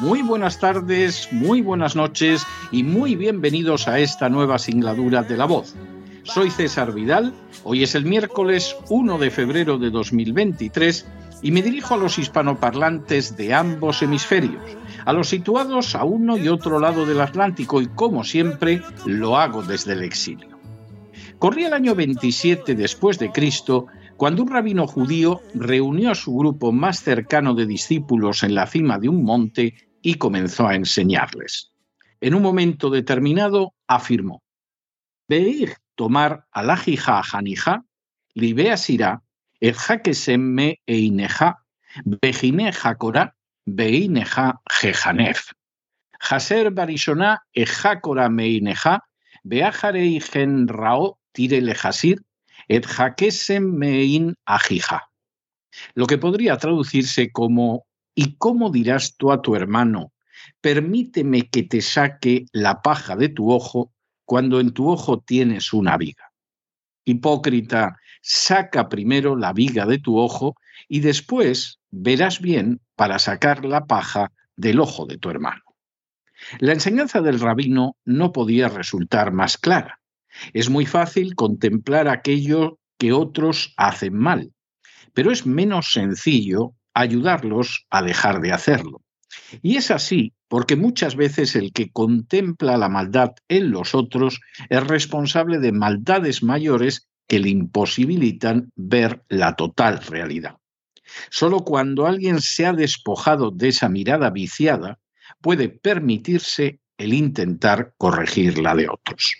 muy buenas tardes, muy buenas noches y muy bienvenidos a esta nueva singladura de La Voz. Soy César Vidal, hoy es el miércoles 1 de febrero de 2023 y me dirijo a los hispanoparlantes de ambos hemisferios, a los situados a uno y otro lado del Atlántico y como siempre lo hago desde el exilio. Corría el año 27 después de Cristo cuando un rabino judío reunió a su grupo más cercano de discípulos en la cima de un monte y comenzó a enseñarles. En un momento determinado afirmó: Veig tomar alajija janija, libea sira, el me eineja, bejine jakora, beineja jejanef. Jaser barishona ejakora meineja, beajarei gen rao tire lejasir, et jakesem mein ajija. Lo que podría traducirse como ¿Y cómo dirás tú a tu hermano, permíteme que te saque la paja de tu ojo cuando en tu ojo tienes una viga? Hipócrita, saca primero la viga de tu ojo y después verás bien para sacar la paja del ojo de tu hermano. La enseñanza del rabino no podía resultar más clara. Es muy fácil contemplar aquello que otros hacen mal, pero es menos sencillo ayudarlos a dejar de hacerlo. Y es así porque muchas veces el que contempla la maldad en los otros es responsable de maldades mayores que le imposibilitan ver la total realidad. Solo cuando alguien se ha despojado de esa mirada viciada puede permitirse el intentar corregir la de otros.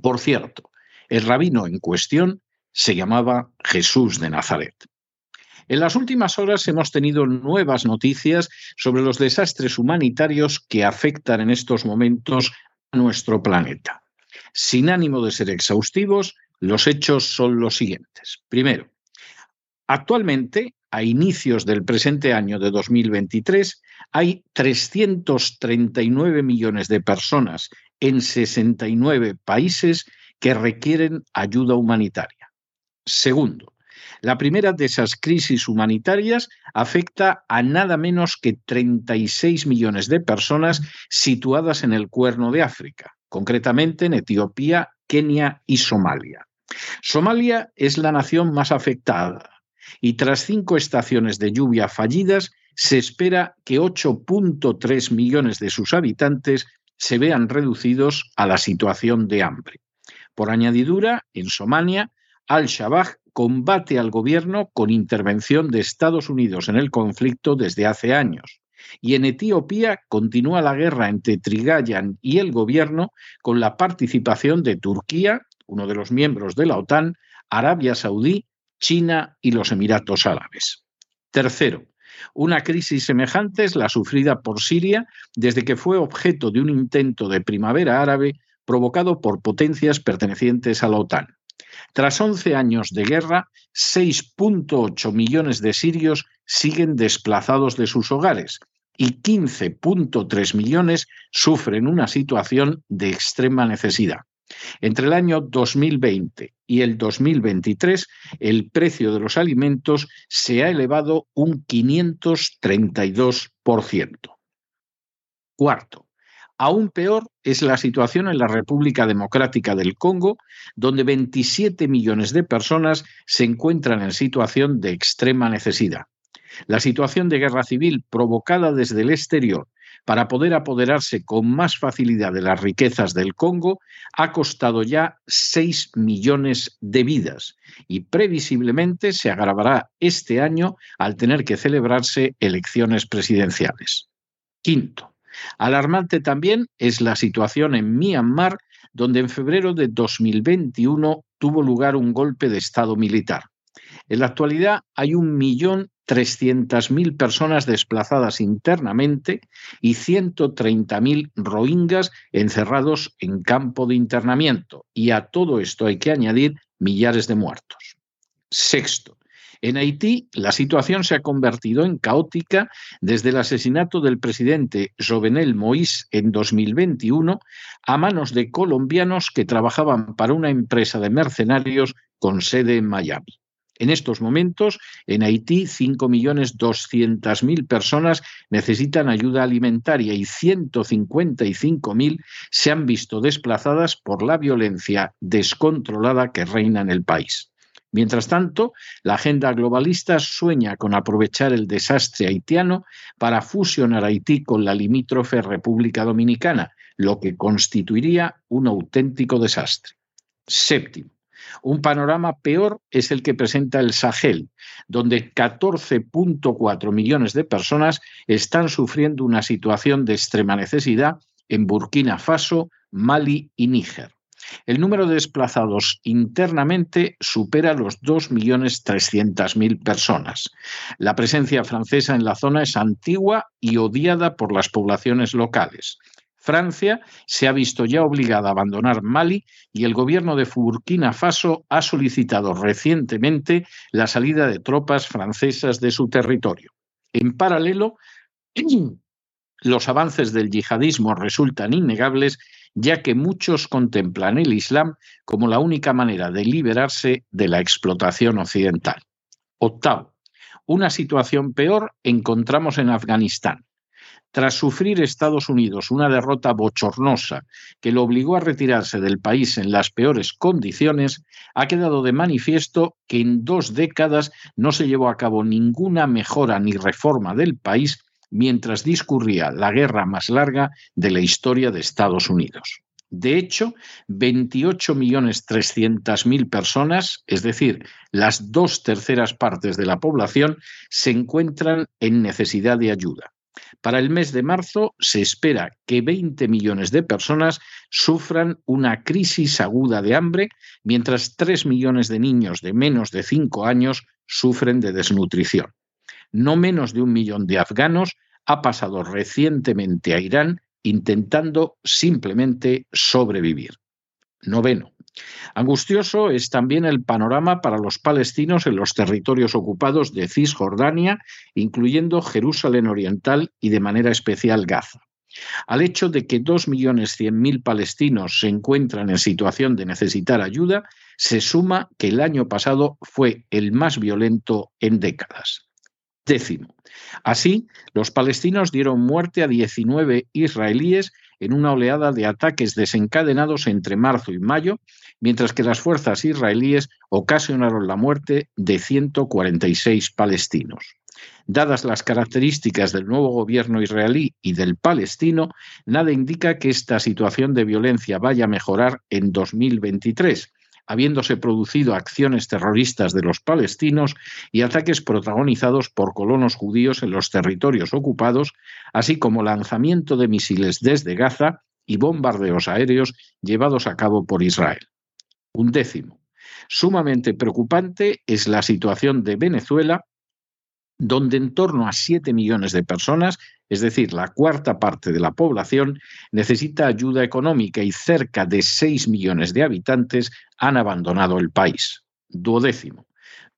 Por cierto, el rabino en cuestión se llamaba Jesús de Nazaret. En las últimas horas hemos tenido nuevas noticias sobre los desastres humanitarios que afectan en estos momentos a nuestro planeta. Sin ánimo de ser exhaustivos, los hechos son los siguientes. Primero, actualmente, a inicios del presente año de 2023, hay 339 millones de personas en 69 países que requieren ayuda humanitaria. Segundo, la primera de esas crisis humanitarias afecta a nada menos que 36 millones de personas situadas en el cuerno de África, concretamente en Etiopía, Kenia y Somalia. Somalia es la nación más afectada y tras cinco estaciones de lluvia fallidas, se espera que 8.3 millones de sus habitantes se vean reducidos a la situación de hambre. Por añadidura, en Somalia, Al-Shabaab combate al gobierno con intervención de Estados Unidos en el conflicto desde hace años. Y en Etiopía continúa la guerra entre Trigayan y el gobierno con la participación de Turquía, uno de los miembros de la OTAN, Arabia Saudí, China y los Emiratos Árabes. Tercero, una crisis semejante es la sufrida por Siria desde que fue objeto de un intento de primavera árabe provocado por potencias pertenecientes a la OTAN. Tras 11 años de guerra, 6.8 millones de sirios siguen desplazados de sus hogares y 15.3 millones sufren una situación de extrema necesidad. Entre el año 2020 y el 2023, el precio de los alimentos se ha elevado un 532%. Cuarto, Aún peor es la situación en la República Democrática del Congo, donde 27 millones de personas se encuentran en situación de extrema necesidad. La situación de guerra civil provocada desde el exterior para poder apoderarse con más facilidad de las riquezas del Congo ha costado ya 6 millones de vidas y previsiblemente se agravará este año al tener que celebrarse elecciones presidenciales. Quinto, alarmante también es la situación en Myanmar, donde en febrero de 2021 tuvo lugar un golpe de Estado militar. En la actualidad hay un millón 300.000 personas desplazadas internamente y 130.000 rohingyas encerrados en campo de internamiento. Y a todo esto hay que añadir millares de muertos. Sexto, en Haití, la situación se ha convertido en caótica desde el asesinato del presidente Jovenel Moïse en 2021 a manos de colombianos que trabajaban para una empresa de mercenarios con sede en Miami. En estos momentos, en Haití, 5.200.000 personas necesitan ayuda alimentaria y 155.000 se han visto desplazadas por la violencia descontrolada que reina en el país. Mientras tanto, la agenda globalista sueña con aprovechar el desastre haitiano para fusionar Haití con la limítrofe República Dominicana, lo que constituiría un auténtico desastre. Séptimo, un panorama peor es el que presenta el Sahel, donde 14.4 millones de personas están sufriendo una situación de extrema necesidad en Burkina Faso, Mali y Níger. El número de desplazados internamente supera los 2.300.000 personas. La presencia francesa en la zona es antigua y odiada por las poblaciones locales. Francia se ha visto ya obligada a abandonar Mali y el gobierno de Burkina Faso ha solicitado recientemente la salida de tropas francesas de su territorio. En paralelo, los avances del yihadismo resultan innegables ya que muchos contemplan el Islam como la única manera de liberarse de la explotación occidental. Octavo, una situación peor encontramos en Afganistán. Tras sufrir Estados Unidos una derrota bochornosa que lo obligó a retirarse del país en las peores condiciones, ha quedado de manifiesto que en dos décadas no se llevó a cabo ninguna mejora ni reforma del país mientras discurría la guerra más larga de la historia de Estados Unidos. De hecho, 28.300.000 personas, es decir, las dos terceras partes de la población, se encuentran en necesidad de ayuda. Para el mes de marzo se espera que 20 millones de personas sufran una crisis aguda de hambre, mientras 3 millones de niños de menos de 5 años sufren de desnutrición. No menos de un millón de afganos ha pasado recientemente a Irán intentando simplemente sobrevivir. Noveno. Angustioso es también el panorama para los palestinos en los territorios ocupados de Cisjordania, incluyendo Jerusalén Oriental y de manera especial Gaza. Al hecho de que 2.100.000 palestinos se encuentran en situación de necesitar ayuda, se suma que el año pasado fue el más violento en décadas. Décimo. Así, los palestinos dieron muerte a 19 israelíes en una oleada de ataques desencadenados entre marzo y mayo, mientras que las fuerzas israelíes ocasionaron la muerte de 146 palestinos. Dadas las características del nuevo gobierno israelí y del palestino, nada indica que esta situación de violencia vaya a mejorar en 2023 habiéndose producido acciones terroristas de los palestinos y ataques protagonizados por colonos judíos en los territorios ocupados, así como lanzamiento de misiles desde Gaza y bombardeos aéreos llevados a cabo por Israel. Un décimo. Sumamente preocupante es la situación de Venezuela, donde en torno a 7 millones de personas, es decir, la cuarta parte de la población, necesita ayuda económica y cerca de 6 millones de habitantes han abandonado el país. Duodécimo.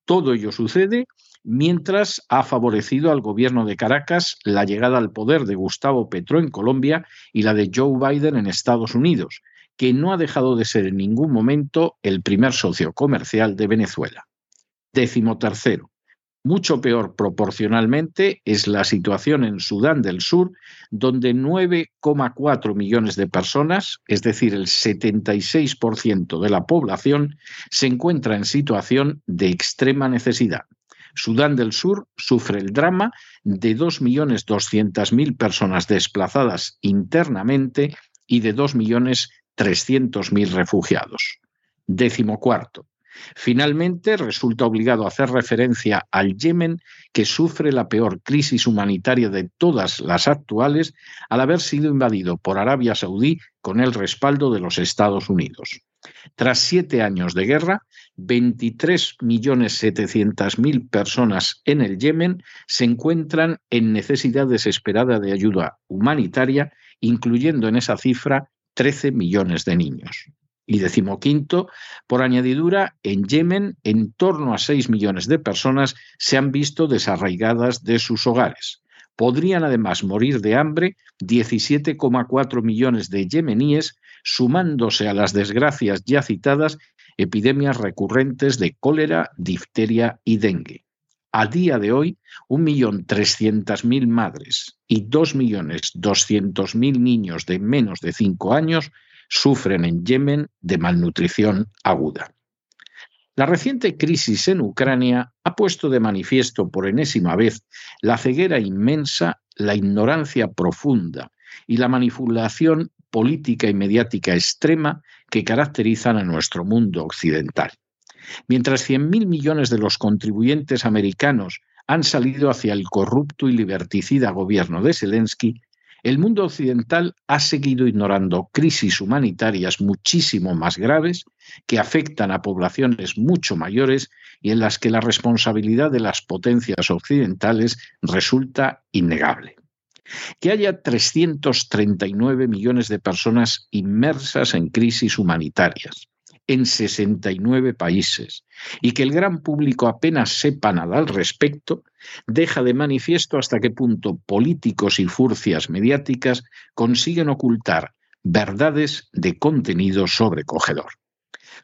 Todo ello sucede mientras ha favorecido al gobierno de Caracas la llegada al poder de Gustavo Petro en Colombia y la de Joe Biden en Estados Unidos, que no ha dejado de ser en ningún momento el primer socio comercial de Venezuela. Décimo tercero. Mucho peor proporcionalmente es la situación en Sudán del Sur, donde 9,4 millones de personas, es decir, el 76% de la población, se encuentra en situación de extrema necesidad. Sudán del Sur sufre el drama de 2.200.000 personas desplazadas internamente y de 2.300.000 refugiados. Décimo cuarto. Finalmente, resulta obligado hacer referencia al Yemen, que sufre la peor crisis humanitaria de todas las actuales al haber sido invadido por Arabia Saudí con el respaldo de los Estados Unidos. Tras siete años de guerra, 23.700.000 personas en el Yemen se encuentran en necesidad desesperada de ayuda humanitaria, incluyendo en esa cifra 13 millones de niños. Y decimoquinto, por añadidura, en Yemen en torno a 6 millones de personas se han visto desarraigadas de sus hogares. Podrían además morir de hambre 17,4 millones de yemeníes, sumándose a las desgracias ya citadas epidemias recurrentes de cólera, difteria y dengue. A día de hoy, 1.300.000 madres y 2.200.000 niños de menos de 5 años sufren en Yemen de malnutrición aguda. La reciente crisis en Ucrania ha puesto de manifiesto por enésima vez la ceguera inmensa, la ignorancia profunda y la manipulación política y mediática extrema que caracterizan a nuestro mundo occidental. Mientras 100.000 millones de los contribuyentes americanos han salido hacia el corrupto y liberticida gobierno de Zelensky, el mundo occidental ha seguido ignorando crisis humanitarias muchísimo más graves que afectan a poblaciones mucho mayores y en las que la responsabilidad de las potencias occidentales resulta innegable. Que haya 339 millones de personas inmersas en crisis humanitarias, en 69 países y que el gran público apenas sepa nada al respecto, deja de manifiesto hasta qué punto políticos y furcias mediáticas consiguen ocultar verdades de contenido sobrecogedor.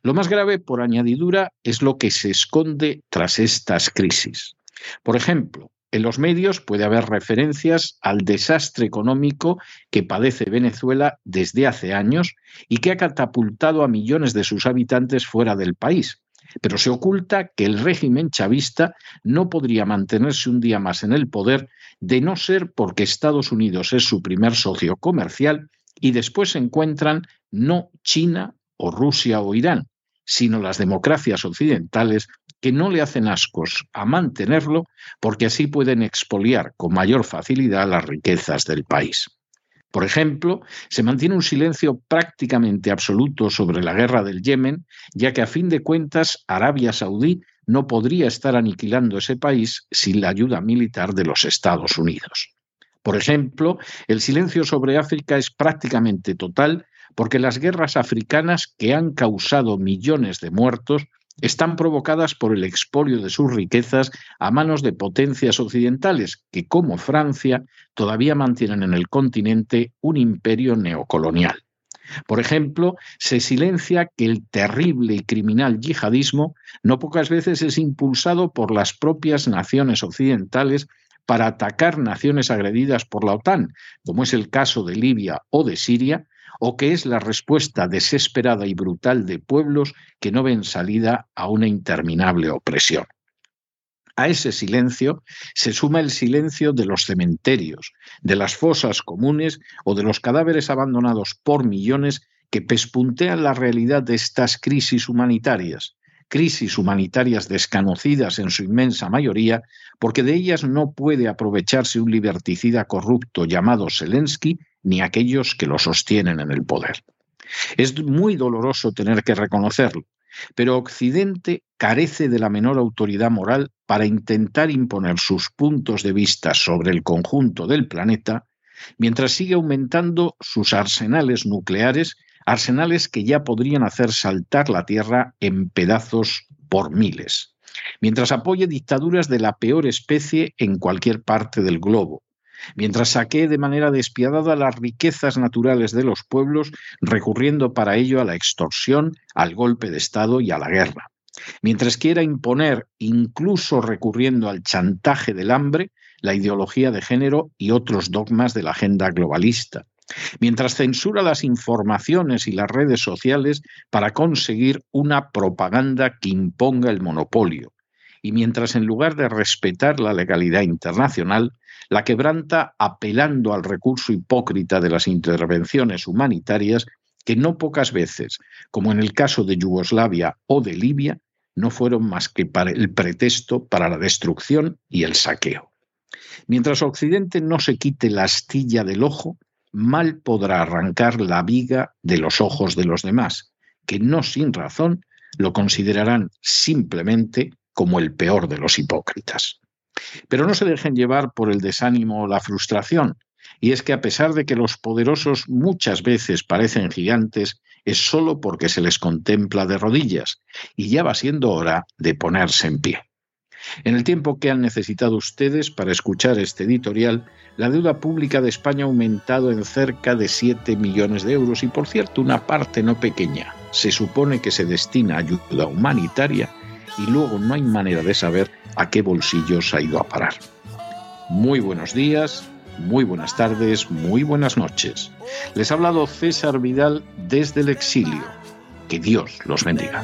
Lo más grave, por añadidura, es lo que se esconde tras estas crisis. Por ejemplo, en los medios puede haber referencias al desastre económico que padece Venezuela desde hace años y que ha catapultado a millones de sus habitantes fuera del país. Pero se oculta que el régimen chavista no podría mantenerse un día más en el poder de no ser porque Estados Unidos es su primer socio comercial y después se encuentran no China o Rusia o Irán, sino las democracias occidentales que no le hacen ascos a mantenerlo porque así pueden expoliar con mayor facilidad las riquezas del país. Por ejemplo, se mantiene un silencio prácticamente absoluto sobre la guerra del Yemen, ya que a fin de cuentas Arabia Saudí no podría estar aniquilando ese país sin la ayuda militar de los Estados Unidos. Por ejemplo, el silencio sobre África es prácticamente total porque las guerras africanas que han causado millones de muertos están provocadas por el expolio de sus riquezas a manos de potencias occidentales que, como Francia, todavía mantienen en el continente un imperio neocolonial. Por ejemplo, se silencia que el terrible y criminal yihadismo no pocas veces es impulsado por las propias naciones occidentales para atacar naciones agredidas por la OTAN, como es el caso de Libia o de Siria, o que es la respuesta desesperada y brutal de pueblos que no ven salida a una interminable opresión. A ese silencio se suma el silencio de los cementerios, de las fosas comunes o de los cadáveres abandonados por millones que pespuntean la realidad de estas crisis humanitarias, crisis humanitarias desconocidas en su inmensa mayoría, porque de ellas no puede aprovecharse un liberticida corrupto llamado Zelensky ni aquellos que lo sostienen en el poder. Es muy doloroso tener que reconocerlo, pero Occidente carece de la menor autoridad moral para intentar imponer sus puntos de vista sobre el conjunto del planeta, mientras sigue aumentando sus arsenales nucleares arsenales que ya podrían hacer saltar la Tierra en pedazos por miles, mientras apoye dictaduras de la peor especie en cualquier parte del globo, mientras saquee de manera despiadada las riquezas naturales de los pueblos, recurriendo para ello a la extorsión, al golpe de Estado y a la guerra, mientras quiera imponer, incluso recurriendo al chantaje del hambre, la ideología de género y otros dogmas de la agenda globalista, mientras censura las informaciones y las redes sociales para conseguir una propaganda que imponga el monopolio, y mientras en lugar de respetar la legalidad internacional, la quebranta apelando al recurso hipócrita de las intervenciones humanitarias que no pocas veces, como en el caso de Yugoslavia o de Libia, no fueron más que el pretexto para la destrucción y el saqueo. Mientras Occidente no se quite la astilla del ojo, mal podrá arrancar la viga de los ojos de los demás, que no sin razón lo considerarán simplemente como el peor de los hipócritas. Pero no se dejen llevar por el desánimo o la frustración, y es que a pesar de que los poderosos muchas veces parecen gigantes, es solo porque se les contempla de rodillas, y ya va siendo hora de ponerse en pie. En el tiempo que han necesitado ustedes para escuchar este editorial, la deuda pública de España ha aumentado en cerca de 7 millones de euros y, por cierto, una parte no pequeña. Se supone que se destina a ayuda humanitaria y luego no hay manera de saber a qué bolsillos ha ido a parar. Muy buenos días, muy buenas tardes, muy buenas noches. Les ha hablado César Vidal desde el exilio. Que Dios los bendiga.